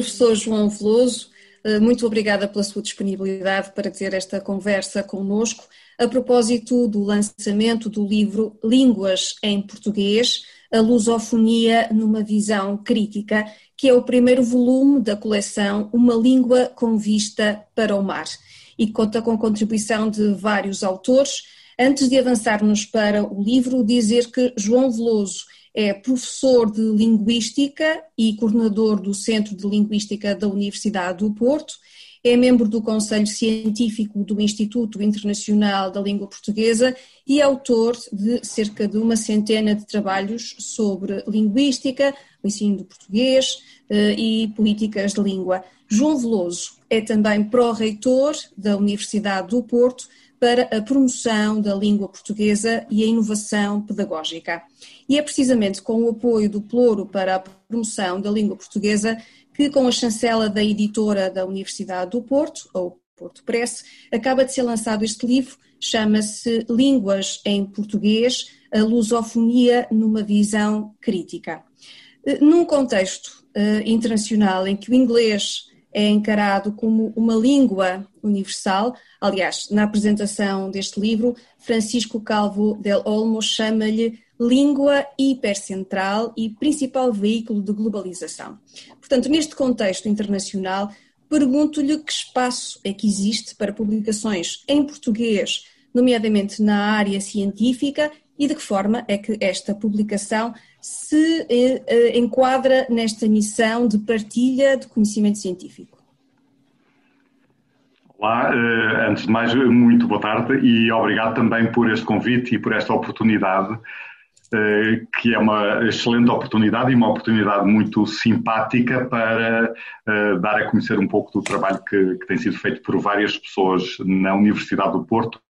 professor João Veloso, eh, muito obrigada pela sua disponibilidade para ter esta conversa conosco a propósito do lançamento do livro Línguas em Português, a lusofonia numa visão crítica, que é o primeiro volume da coleção Uma Língua com Vista para o Mar e conta com contribuição de vários autores. Antes de avançarmos para o livro, dizer que João Veloso é professor de Linguística e coordenador do Centro de Linguística da Universidade do Porto. É membro do Conselho Científico do Instituto Internacional da Língua Portuguesa e autor de cerca de uma centena de trabalhos sobre linguística, o ensino do português eh, e políticas de língua. João Veloso é também pró-reitor da Universidade do Porto para a promoção da língua portuguesa e a inovação pedagógica. E é precisamente com o apoio do Ploro para a promoção da língua portuguesa que, com a chancela da editora da Universidade do Porto, ou Porto Press, acaba de ser lançado este livro, chama-se Línguas em Português, a lusofonia numa visão crítica. Eh, num contexto uh, internacional em que o inglês é encarado como uma língua universal. Aliás, na apresentação deste livro, Francisco Calvo del Olmo chama-lhe língua hipercentral e principal veículo de globalização. Portanto, neste contexto internacional, pergunto-lhe que espaço é que existe para publicações em português, nomeadamente na área científica, e de que forma é que esta publicação se eh, eh, enquadra nesta missão de partilha de conhecimento científico? Olá, eh, antes de mais, muito boa tarde e obrigado também por este convite e por esta oportunidade, que é uma excelente oportunidade e uma oportunidade muito simpática para dar a conhecer um pouco do trabalho que, que tem sido feito por várias pessoas na Universidade do Porto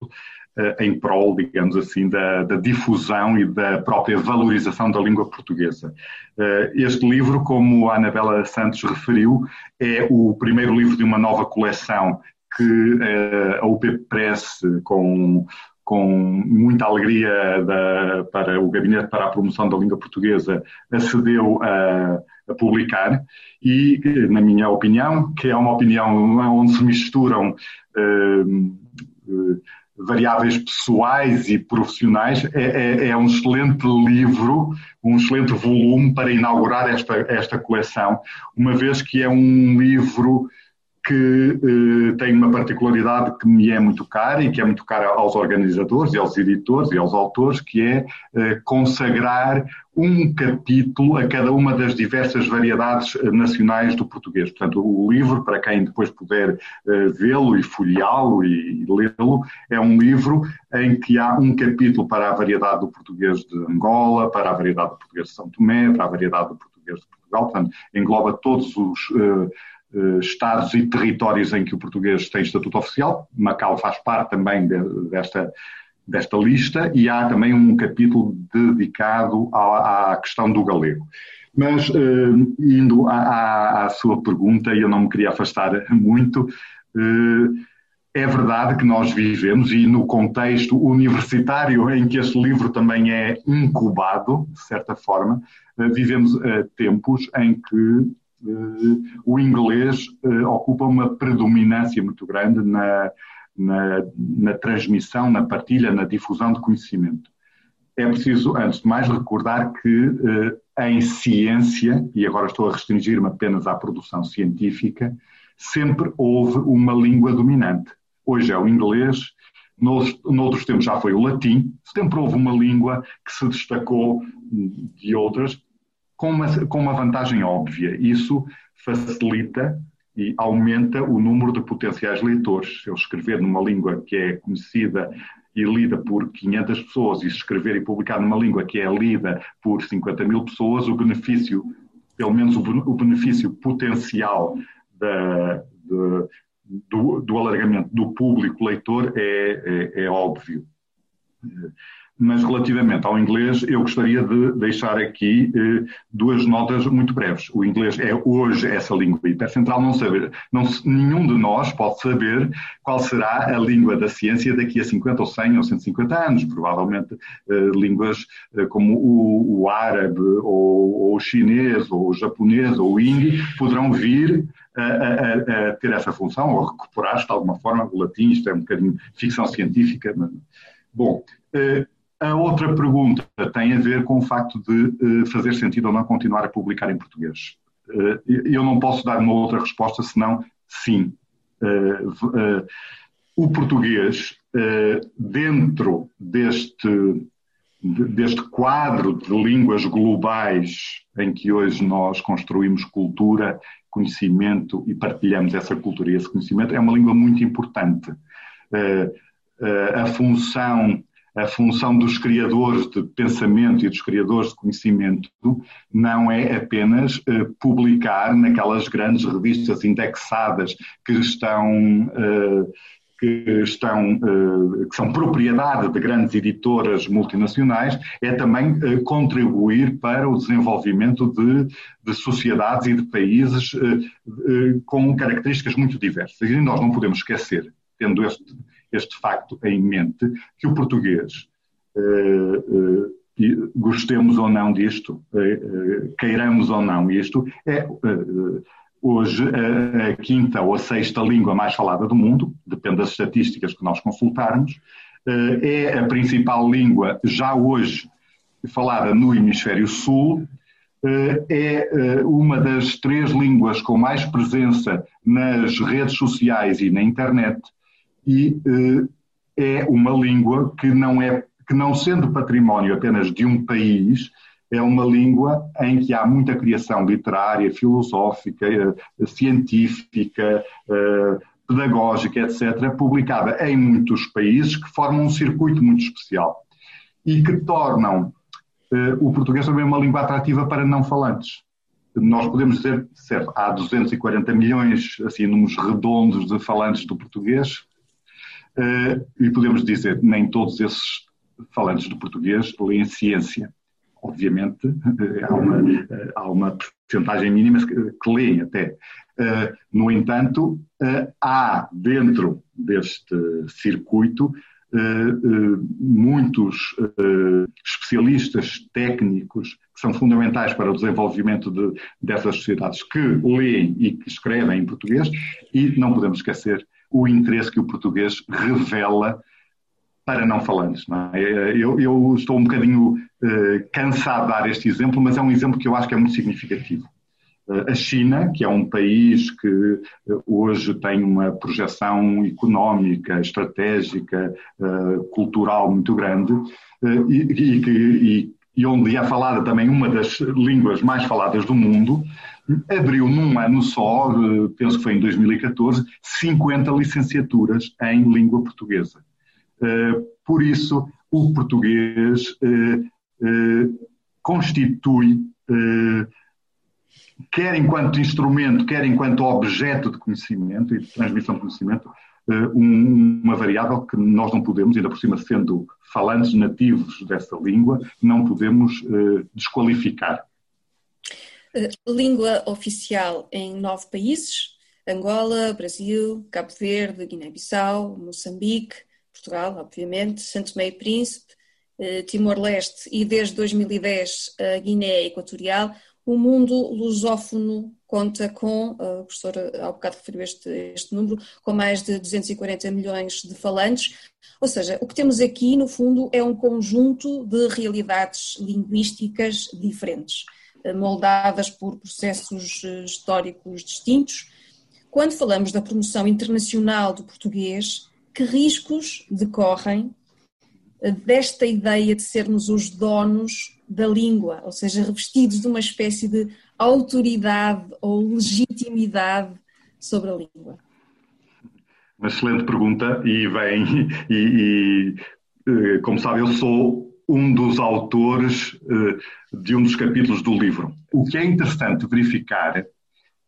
eh, em prol, digamos assim, da, da, difusão e da própria valorização da língua portuguesa. Eh, este livro, como a Anabela Santos referiu, é o primeiro livro de uma nova coleção que eh, a UP Press, com, com muita alegria da, para o Gabinete para a Promoção da Língua Portuguesa, acedeu a, a publicar. E, na minha opinião, que é uma opinião onde se misturam variáveis pessoais e profissionais, é, é, é, um excelente livro, um excelente volume para inaugurar esta, esta coleção, uma vez que é um livro que eh, tem uma particularidade que me é muito cara e que é muito cara aos organizadores e aos editores e aos autores, que é eh, consagrar um capítulo a cada uma das diversas variedades eh, nacionais do português. Portanto, o livro, para quem depois puder eh, vê-lo e folheá-lo e lê-lo, é um livro em que há um capítulo para a variedade do português de Angola, para a variedade do português de São Tomé, para a variedade do português de Portugal. Portanto, engloba todos os eh, estados e territórios em que o português tem estatuto oficial. Macau faz parte também de, desta, desta lista e há também um capítulo dedicado à, à questão do galego. Mas, uh, indo à, à, sua pergunta, e eu não me queria afastar muito, uh, é verdade que nós vivemos, e no contexto universitário em que este livro também é incubado, de certa forma, uh, vivemos tempos em que eh, o inglês eh, ocupa uma predominância muito grande na, na, na, transmissão, na partilha, na difusão de conhecimento. É preciso, antes de mais, recordar que eh, em ciência, e agora estou a restringir-me apenas à produção científica, sempre houve uma língua dominante. Hoje é o inglês, nos, noutros tempos já foi o latim, sempre houve uma língua que se destacou de outras, com uma, com uma vantagem óbvia. Isso facilita e aumenta o número de potenciais leitores. Se eu escrever numa língua que é conhecida e lida por 500 pessoas e escrever e publicar numa língua que é lida por 50 mil pessoas, o benefício, pelo menos o, benefício potencial da, de, do, do, alargamento do público leitor é, é, é óbvio. Mas relativamente ao inglês, eu gostaria de deixar aqui eh, duas notas muito breves. O inglês é hoje essa língua hipercentral, não saber, não, nenhum de nós pode saber qual será a língua da ciência daqui a 50 ou 100 ou 150 anos. Provavelmente eh, línguas eh, como o, o árabe, ou, ou, o chinês, ou o japonês, ou o hindi poderão vir a, a, a, ter essa função, ou recuperar-se de alguma forma. O latim, isto é um bocadinho ficção científica. Mas... Bom, eh, a outra pergunta tem a ver com o facto de uh, fazer sentido ou não continuar a publicar em português. Uh, eu não posso dar uma outra resposta senão sim. Uh, o português, dentro deste, deste quadro de línguas globais em que hoje nós construímos cultura, conhecimento e partilhamos essa cultura e esse conhecimento, é uma língua muito importante. a função a função dos criadores de pensamento e dos criadores de conhecimento não é apenas uh, publicar naquelas grandes revistas indexadas que estão uh, que estão uh, que são propriedade de grandes editoras multinacionais é também contribuir para o desenvolvimento de, de sociedades e de países com características muito diversas. E nós não podemos esquecer tendo este este facto em mente, que o português, eh, eh, gostemos ou não disto, eh, queiramos ou não isto, é hoje a, quinta ou a sexta língua mais falada do mundo, depende das estatísticas que nós consultarmos, é a principal língua já hoje falada no hemisfério sul, é uma das três línguas com mais presença nas redes sociais e na internet e eh, é uma língua que não é que não sendo património apenas de um país, é uma língua em que há muita criação literária, filosófica, eh, científica, eh, pedagógica, etc., publicada em muitos países que formam um circuito muito especial e que tornam o português também uma língua atrativa para não falantes. Nós podemos dizer, certo, há 240 milhões, assim, números redondos de falantes do português, e podemos dizer, nem todos esses falantes de português leem ciência. Obviamente, uh, há, uma, uh, há uma porcentagem mínima que, que leem até. no entanto, há dentro deste circuito muitos especialistas técnicos que são fundamentais para o desenvolvimento de, dessas sociedades que leem e que escrevem em português e não podemos esquecer o interesse que o português revela para não falantes. Não é? eu, eu, estou um bocadinho uh, cansado de dar este exemplo, mas é um exemplo que eu acho que é muito significativo. Uh, a China, que é um país que uh, hoje tem uma projeção económica, estratégica, cultural muito grande, e, e, e, e onde é falada também uma das línguas mais faladas do mundo, abriu num ano só, eh, penso que foi em 2014, 50 licenciaturas em língua portuguesa. Eh, por isso, o português eh, constitui, quer enquanto instrumento, quer enquanto objeto de conhecimento e de transmissão de conhecimento, uma variável que nós não podemos, ainda por cima sendo falantes nativos dessa língua, não podemos desqualificar. Eh, língua oficial em nove países: Angola, Brasil, Cabo Verde, Guiné-Bissau, Moçambique, Portugal, obviamente, Santo Meio Príncipe, eh, Timor-Leste e desde 2010 a Guiné Equatorial. O mundo lusófono conta com, eh, o professor há bocado referiu este, este número, com mais de 240 milhões de falantes. Ou seja, o que temos aqui, no fundo, é um conjunto de realidades linguísticas diferentes moldadas por processos eh, históricos distintos. Quando falamos da promoção internacional do português, que riscos decorrem eh, desta ideia de sermos os donos da língua, ou seja, revestidos de uma espécie de autoridade ou legitimidade sobre a língua? Uma excelente pergunta e vem, e, e eh, como sabe, eu sou um dos autores uh, de um dos capítulos do livro. O que é interessante verificar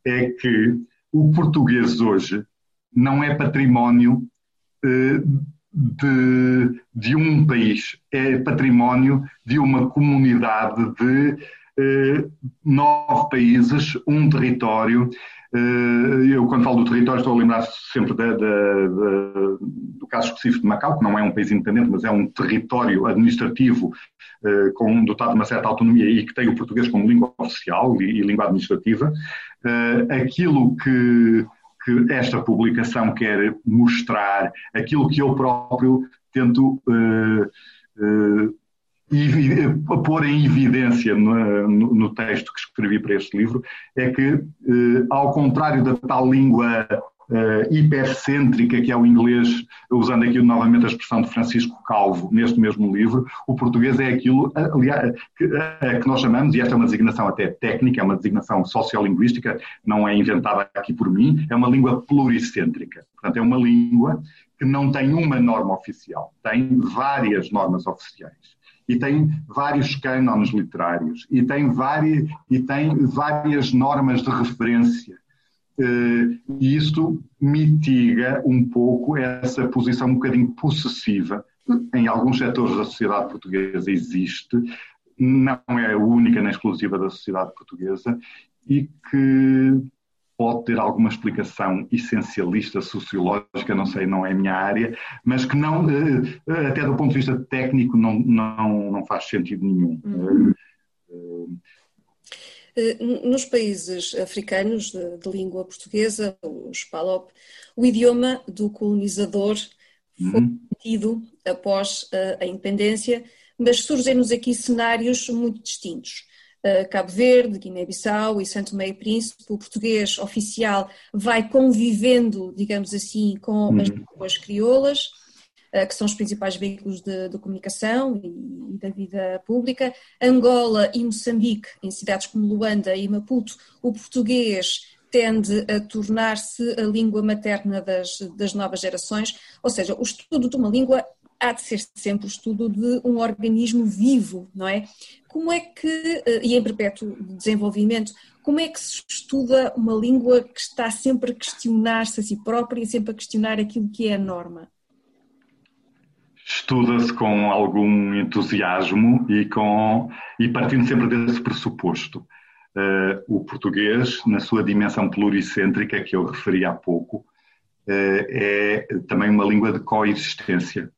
é que o português hoje não é património uh, de, de um país, é património de uma comunidade de eh, nove países, um território. Eh, eu, quando falo do território, estou a lembrar sempre do caso específico de Macau, que não é um país independente, mas é um território administrativo eh, com, dotado de uma certa autonomia e que tem o português como língua oficial e, e língua administrativa. aquilo que que esta publicação quer mostrar, aquilo que eu próprio tento uh, uh, pôr em evidência no, no, no, texto que escrevi para este livro, é que, uh, ao contrário da tal língua uh, hipercêntrica, que é o inglês, usando aqui novamente a expressão de Francisco Calvo, neste mesmo livro, o português é aquilo aliás, que, que nós chamamos, e esta é uma designação até técnica, é uma designação sociolinguística, não é inventada aqui por mim, é uma língua pluricêntrica. Portanto, é uma língua que não tem uma norma oficial, tem várias normas oficiais e tem vários cânones literários e tem, várias, e tem várias normas de referência. Eh, e isto mitiga um pouco essa posição um bocadinho possessiva em alguns setores da sociedade portuguesa. Existe, não é única nem exclusiva da sociedade portuguesa e que pode ter alguma explicação essencialista, sociológica, não sei, não é a minha área, mas que não, eh, até do ponto de vista técnico, não, não, não faz sentido nenhum. Uhum. Eh, nos países africanos de, de, língua portuguesa, os PALOP, o idioma do colonizador foi uhum. tido após a, a independência, mas surgem-nos aqui cenários muito distintos. Uh, Cabo Verde, Guiné-Bissau e Santo Meio Príncipe, o português oficial vai convivendo, digamos assim, com uhum. as línguas crioulas, eh, que são os principais veículos de, de comunicação e, e, da vida pública. Angola e Moçambique, em cidades como Luanda e Maputo, o português tende a tornar-se a língua materna das, das novas gerações, ou seja, o estudo de uma língua há de ser sempre o estudo de um organismo vivo, não é? Como é que, eh, e em perpétuo desenvolvimento, como é que se estuda uma língua que está sempre a questionar-se a si própria e sempre a questionar aquilo que é a norma? estuda-se com algum entusiasmo e, com, e partindo sempre desse pressuposto. Uh, o português, na sua dimensão pluricêntrica que eu referi há pouco, uh, é também uma língua de coexistência.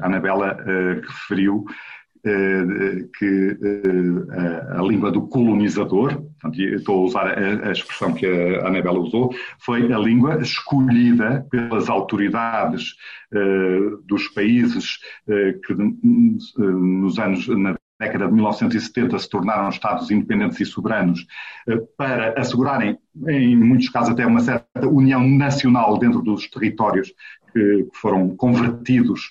A Anabela referiu que a língua do colonizador, portanto, estou a usar a, expressão que a Anabela usou, foi a língua escolhida pelas autoridades dos países que nos anos na década de 1970 se tornaram Estados independentes e soberanos para assegurarem, em muitos casos até uma certa união nacional dentro dos territórios que foram convertidos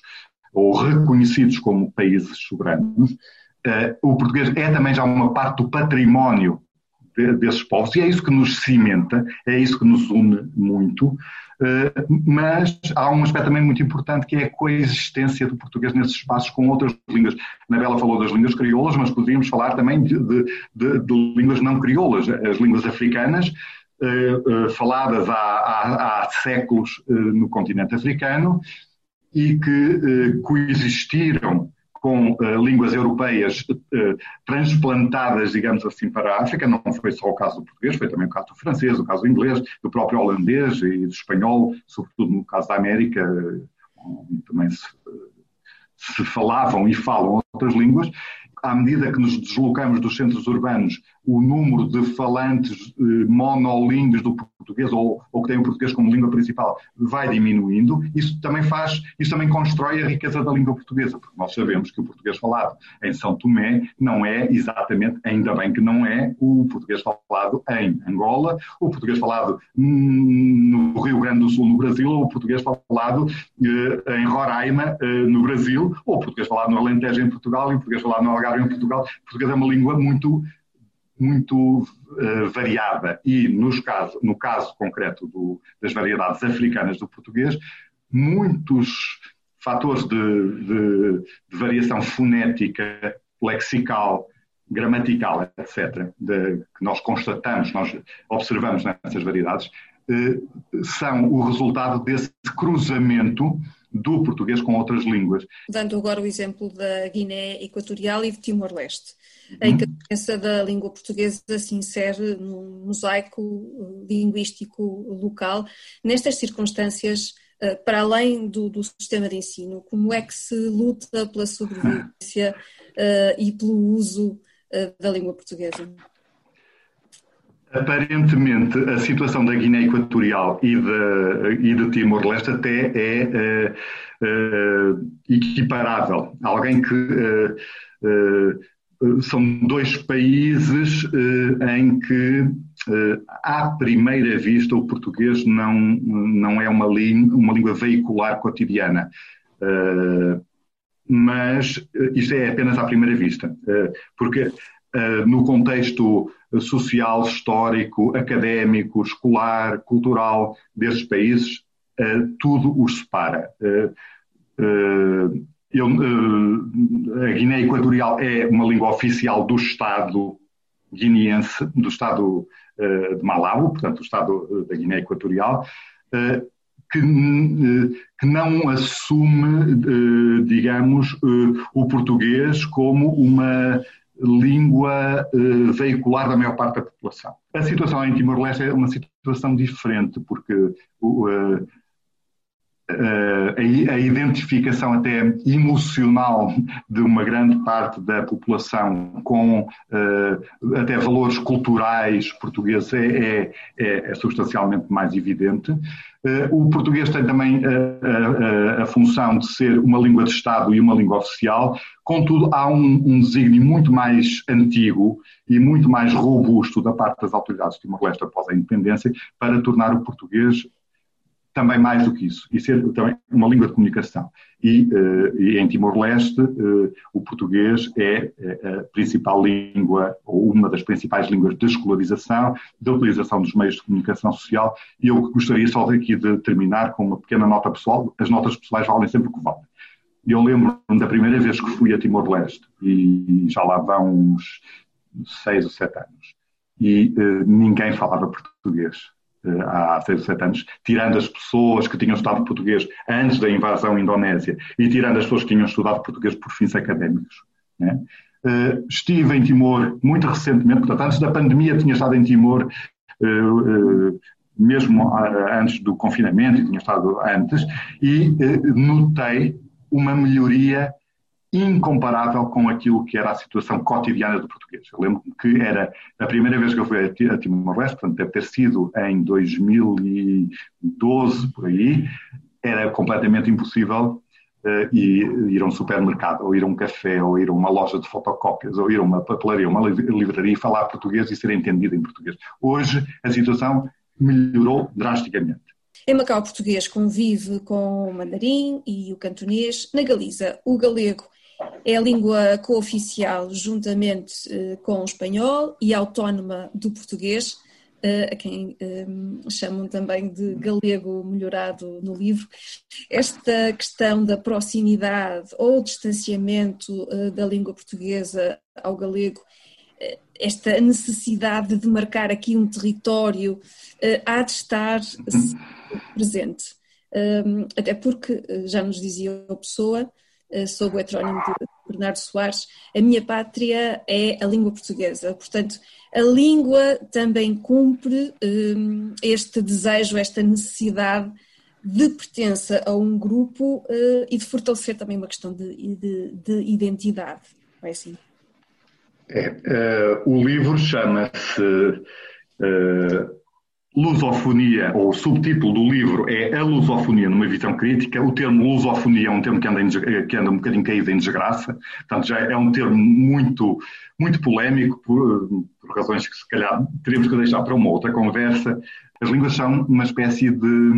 ou reconhecidos como países soberanos, uh, o português é também já uma parte do património de, desses povos e é isso que nos cimenta, é isso que nos une muito. Uh, mas há um aspecto também muito importante que é a coexistência do português nesses espaços com outras línguas. A Anabela falou das línguas crioulas, mas poderíamos falar também de, de, de línguas não crioulas, as línguas africanas, uh, uh, faladas há, há, há séculos no continente africano, e que eh, coexistiram com uh, línguas europeias uh, transplantadas, digamos assim, para a África. Não foi só o caso do português, foi também o caso do francês, o caso do inglês, do próprio holandês e do espanhol, sobretudo no caso da América, onde também se, se falavam e falam outras línguas. À medida que nos deslocamos dos centros urbanos, o número de falantes eh, monolíngues do português ou, ou que têm o português como língua principal vai diminuindo, isso também faz, isso também constrói a riqueza da língua portuguesa, porque nós sabemos que o português falado em São Tomé não é exatamente, ainda bem que não é, o português falado em Angola, o português falado no Rio Grande do Sul, no Brasil, ou o português falado eh, em Roraima, eh, no Brasil, ou o português falado no Alentejo, em Portugal, e o português falado no Algarve, em Portugal. O português é uma língua muito muito uh, variada e nos caso, no caso concreto do, das variedades africanas do português, muitos fatores de, de, de variação fonética, lexical, gramatical, etc., de, que nós constatamos, nós observamos nessas variedades, uh, são o resultado desse cruzamento do português com outras línguas. Dando agora o exemplo da Guiné Equatorial e de Timor-Leste, em que a presença da língua portuguesa se insere num mosaico linguístico local. Nestas circunstâncias, eh, para além do, do, sistema de ensino, como é que se luta pela sobrevivência uh, e pelo uso uh, da língua portuguesa? Aparentemente, a situação da Guiné Equatorial e de, e de Timor-Leste até é uh, equiparável. Alguém que são dois países em que uh, à primeira vista, o português não, não é uma, uma língua veicular cotidiana. Uh, mas isto é apenas à primeira vista, uh, porque no contexto social, histórico, académico, escolar, cultural destes países, tudo os separa. Eu, a Guiné Equatorial é uma língua oficial do Estado guineense, do Estado eh, de Malabo, portanto, o Estado eh, da Guiné Equatorial, eh, que, que, não assume, digamos, o português como uma língua veicular da maior parte da população. A situação em Timor-Leste é uma situação diferente, porque a, identificação até emocional de uma grande parte da população com uh, até valores culturais portugueses é, é, é substancialmente mais evidente. Uh, o português tem também a, a, a, função de ser uma língua de Estado e uma língua oficial, contudo, há um, um desígnio muito mais antigo e muito mais robusto da parte das autoridades de Timor-Leste após a independência para tornar o português também mais do que isso, e ser também uma língua de comunicação. E, uh, e em Timor-Leste, uh, o português é, é a principal língua, ou uma das principais línguas de escolarização, de utilização dos meios de comunicação social, e eu gostaria só aqui de terminar com uma pequena nota pessoal. As notas pessoais valem sempre o que valem. Eu lembro-me da primeira vez que fui a Timor-Leste, e já lá vão uns seis ou sete anos, e uh, ninguém falava português há seis ou sete anos, tirando as pessoas que tinham estudado português antes da invasão indonésia e tirando as pessoas que tinham estudado português por fins académicos. Né? Uh, estive em Timor muito recentemente, portanto, antes da pandemia tinha estado em Timor, uh, mesmo antes do confinamento, tinha estado antes, e notei uma melhoria incomparável com aquilo que era a situação cotidiana do português. Eu lembro que era a primeira vez que eu fui a Timor-Leste, portanto deve ter sido em 2012, por aí, era completamente impossível uh, ir a um supermercado, ou ir a um café, ou ir a uma loja de fotocópias, ou ir a uma papelaria, uma livraria e falar português e ser entendido em português. Hoje a situação melhorou drasticamente. Em Macau, o português convive com o mandarim e o cantonês. Na Galiza, o galego é a língua cooficial juntamente uh, com o espanhol e autónoma do português, uh, a quem eh, chamam também de galego melhorado no livro. Esta questão da proximidade ou distanciamento da língua portuguesa ao galego, esta necessidade de marcar aqui um território, há de estar presente. até porque, já nos dizia a pessoa, sob o heterónimo de Bernardo Soares, a minha pátria é a língua portuguesa. Portanto, a língua também cumpre um, este desejo, esta necessidade de pertença a um grupo uh, e de fortalecer também uma questão de, de, de identidade. Não é assim? É, uh, o livro chama-se uh, lusofonia, ou o subtítulo do livro é A Lusofonia numa visão crítica. O termo lusofonia é um termo que anda, em, que anda um bocadinho caído em desgraça, portanto já é um termo muito, muito polémico, por, por razões que se calhar teríamos que deixar para uma outra conversa. As línguas são uma espécie de,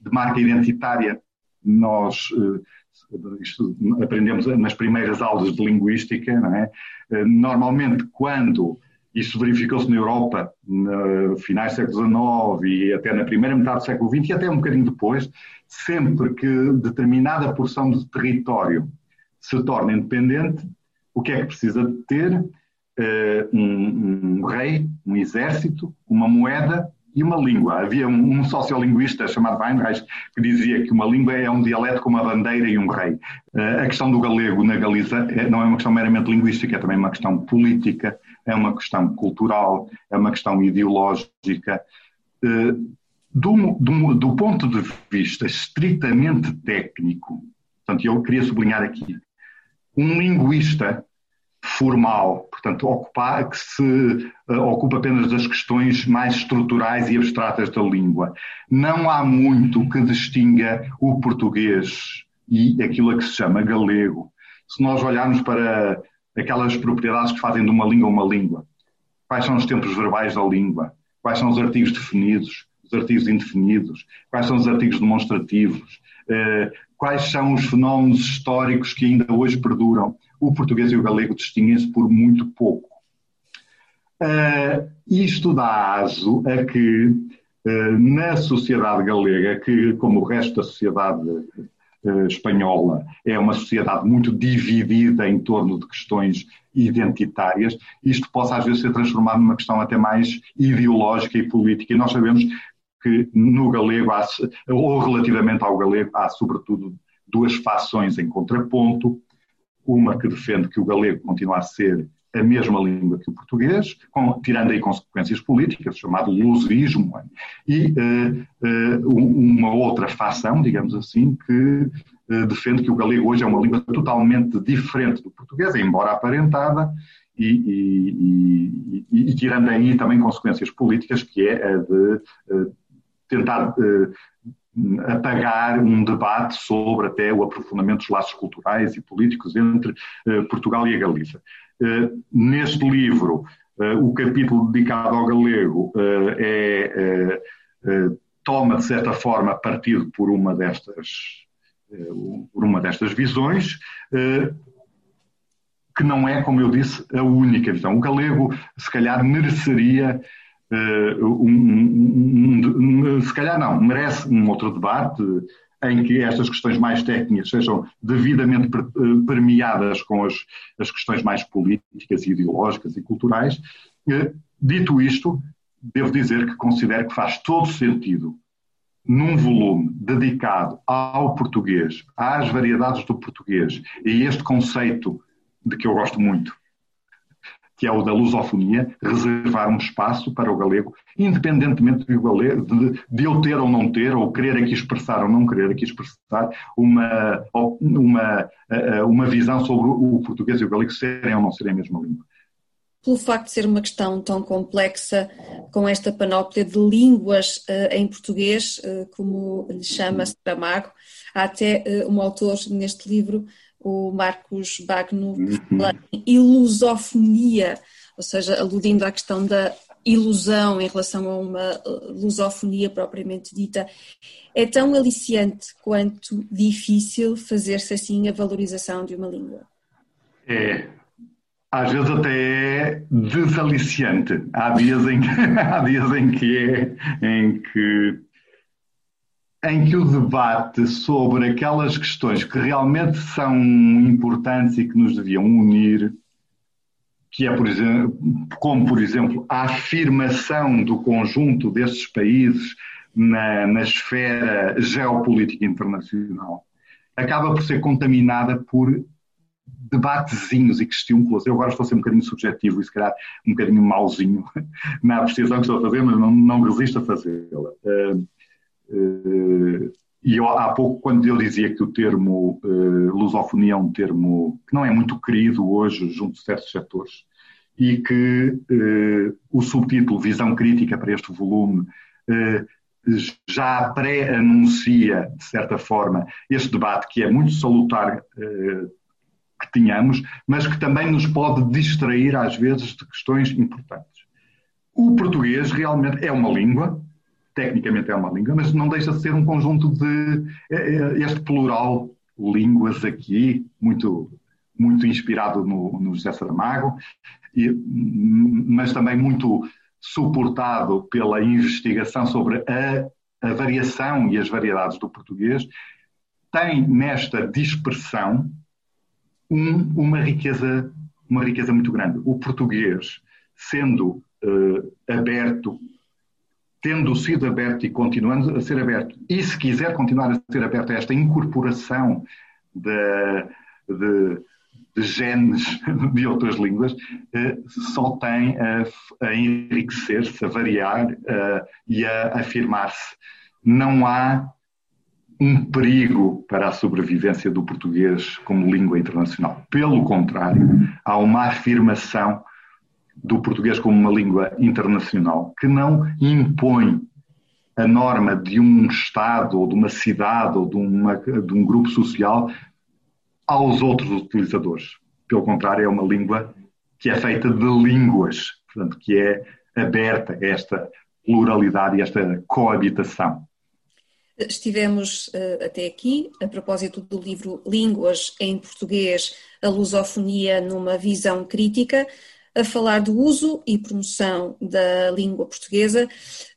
de marca identitária. Nós eh, aprendemos nas primeiras aulas de linguística, não é? Eh, normalmente, quando isso verificou-se na Europa no finais do século XIX e até na primeira metade do século XX e até um bocadinho depois, sempre que determinada porção de território se torna independente, o que é que precisa de ter? Uh, um, um, rei, um exército, uma moeda e uma língua. Havia um, um sociolinguista chamado Weinreich que dizia que uma língua é um dialeto com uma bandeira e um rei. Uh, a questão do galego na Galiza é, não é uma questão meramente linguística, é também uma questão política, é uma questão cultural, é uma questão ideológica. Uh, do, do, do, ponto de vista estritamente técnico, portanto, eu queria sublinhar aqui, um linguista formal, portanto, ocupar, que se uh, ocupa apenas das questões mais estruturais e abstratas da língua. Não há muito que distinga o português e aquilo a que se chama galego. Se nós olharmos para aquelas propriedades que fazem de uma língua uma língua, quais são os tempos verbais da língua, quais são os artigos definidos, os artigos indefinidos, quais são os artigos demonstrativos, uh, quais são os fenómenos históricos que ainda hoje perduram? O português e o galego distinguem-se por muito pouco. Uh, isto dá aso a que, uh, na sociedade galega, que, como o resto da sociedade espanhola, é uma sociedade muito dividida em torno de questões identitárias, isto possa às vezes ser transformado numa questão até mais ideológica e política. E nós sabemos que no galego, há, ou relativamente ao galego, há sobretudo duas fações em contraponto. Uma que defende que o galego continua a ser a mesma língua que o português, com, tirando aí consequências políticas, chamado lusismo, e uh, uh, uma outra facção, digamos assim, que uh, defende que o galego hoje é uma língua totalmente diferente do português, embora aparentada, e, e, e, e tirando aí também consequências políticas, que é a de tentar apagar um debate sobre até o aprofundamento dos laços culturais e políticos entre uh, Portugal e a Galiza. Uh, neste livro, uh, o capítulo dedicado ao galego é, toma, de certa forma, partido por uma destas, por uma destas visões, que não é, como eu disse, a única visão. O galego, se calhar, mereceria uh, um, um, um, se calhar não, merece um outro debate em que estas questões mais técnicas sejam devidamente eh, permeadas com as, as questões mais políticas, ideológicas e culturais. Dito isto, devo dizer que considero que faz todo sentido num volume dedicado ao português, às variedades do português e este conceito de que eu gosto muito, que é o da lusofonia, reservar um espaço para o galego, independentemente de, de eu ter ou não ter, ou querer aqui expressar ou não querer aqui expressar, uma, uma, uma visão sobre o português e o galego serem ou não serem a mesma língua. Pelo facto de ser uma questão tão complexa, com esta panóplia de línguas uh, em português, uh, como lhe chama Saramago, há até uh, um autor neste livro o Marcos Bagno uhum. ilusofonia, ou seja, aludindo à questão da ilusão em relação a uma lusofonia propriamente dita, é tão aliciante quanto difícil fazer-se assim a valorização de uma língua. É, às vezes até é desaliciante. Há dias em que, há dias em que é, em que em que o debate sobre aquelas questões que realmente são importantes e que nos deviam unir, que é, por exemplo, como, por exemplo, a afirmação do conjunto destes países na, na esfera geopolítica internacional, acaba por ser contaminada por debatezinhos e questiúnculos. Eu agora estou a ser um bocadinho subjetivo e se calhar um bocadinho mauzinho na apreciação que estou a fazer, mas não, não resisto a fazê-la. Uh, e eu, há pouco, quando eu dizia que o termo uh, lusofonia é um termo que não é muito querido hoje junto de certos setores, e que uh, o subtítulo Visão Crítica para este volume já pré-anuncia, de certa forma, este debate que é muito salutar que tenhamos, mas que também nos pode distrair, às vezes, de questões importantes. O português realmente é uma língua, tecnicamente é uma língua, mas não deixa de ser um conjunto de é, é, este plural línguas aqui, muito, muito inspirado no, no José Saramago, e, mas também muito suportado pela investigação sobre a, a variação e as variedades do português, tem nesta dispersão um, uma riqueza uma riqueza muito grande. O português, sendo uh, aberto tendo sido aberto e continuando a ser aberto, e se quiser continuar a ser aberto a esta incorporação de, de, de genes de outras línguas, eh, só tem a, a enriquecer-se, a variar uh, e a afirmar-se. Não há um perigo para a sobrevivência do português como língua internacional. Pelo contrário, há uma afirmação do português como uma língua internacional que não impõe a norma de um Estado ou de uma cidade ou de, uma, de um grupo social aos outros utilizadores. Pelo contrário, é uma língua que é feita de línguas, portanto, que é aberta a esta pluralidade e esta coabitação. Estivemos uh, até aqui, a propósito do livro Línguas em Português, a lusofonia numa visão crítica, a falar do uso e promoção da língua portuguesa,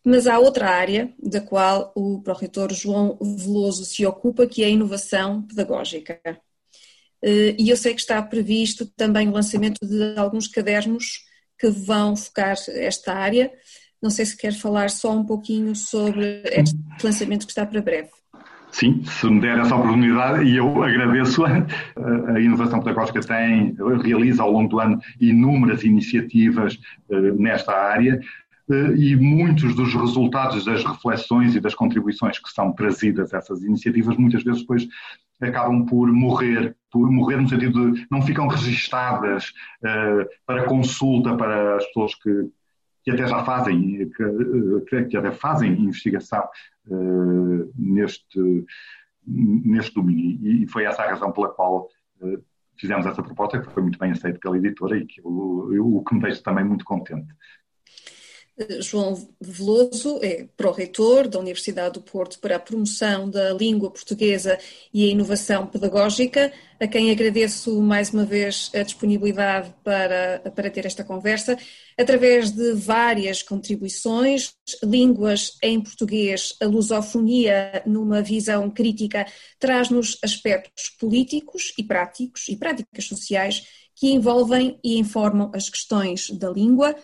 mas há outra área da qual o pró-reitor João Veloso se ocupa, que é a inovação pedagógica. Eh, e eu sei que está previsto também o lançamento de alguns cadernos que vão focar esta área. Não sei se quer falar só um pouquinho sobre este lançamento que está para breve. Sim, se me der essa oportunidade, e eu agradeço, a, a inovação pedagógica tem, realiza ao longo do ano inúmeras iniciativas uh, nesta área uh, e muitos dos resultados das reflexões e das contribuições que são trazidas a essas iniciativas muitas vezes depois acabam por morrer, por morrer no sentido de não ficam registadas uh, para consulta para as pessoas que, que até já fazem, que, que até fazem investigação uh, neste, neste domínio. E foi essa a razão pela qual uh, fizemos essa proposta, que foi muito bem aceita pela editora e que eu, eu, o que me deixa também muito contente. João Veloso é pró-reitor da Universidade do Porto para a promoção da língua portuguesa e a inovação pedagógica, a quem agradeço mais uma vez a disponibilidade para, para ter esta conversa, através de várias contribuições, línguas em português, a lusofonia numa visão crítica, traz-nos aspectos políticos e práticos e práticas sociais que envolvem e informam as questões da língua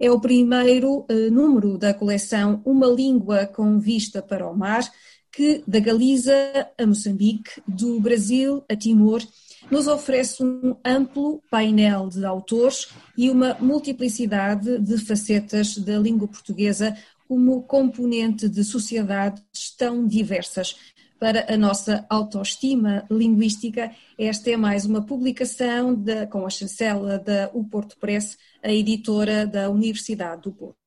é o primeiro uh, número da coleção Uma Língua com Vista para o Mar, que da Galiza a Moçambique, do Brasil a Timor, nos oferece um amplo painel de autores e uma multiplicidade de facetas da língua portuguesa como componente de sociedades tão diversas. Para a nossa autoestima linguística, esta é mais uma publicação de, com a chancela da O Porto Press, a editora da Universidade do Porto.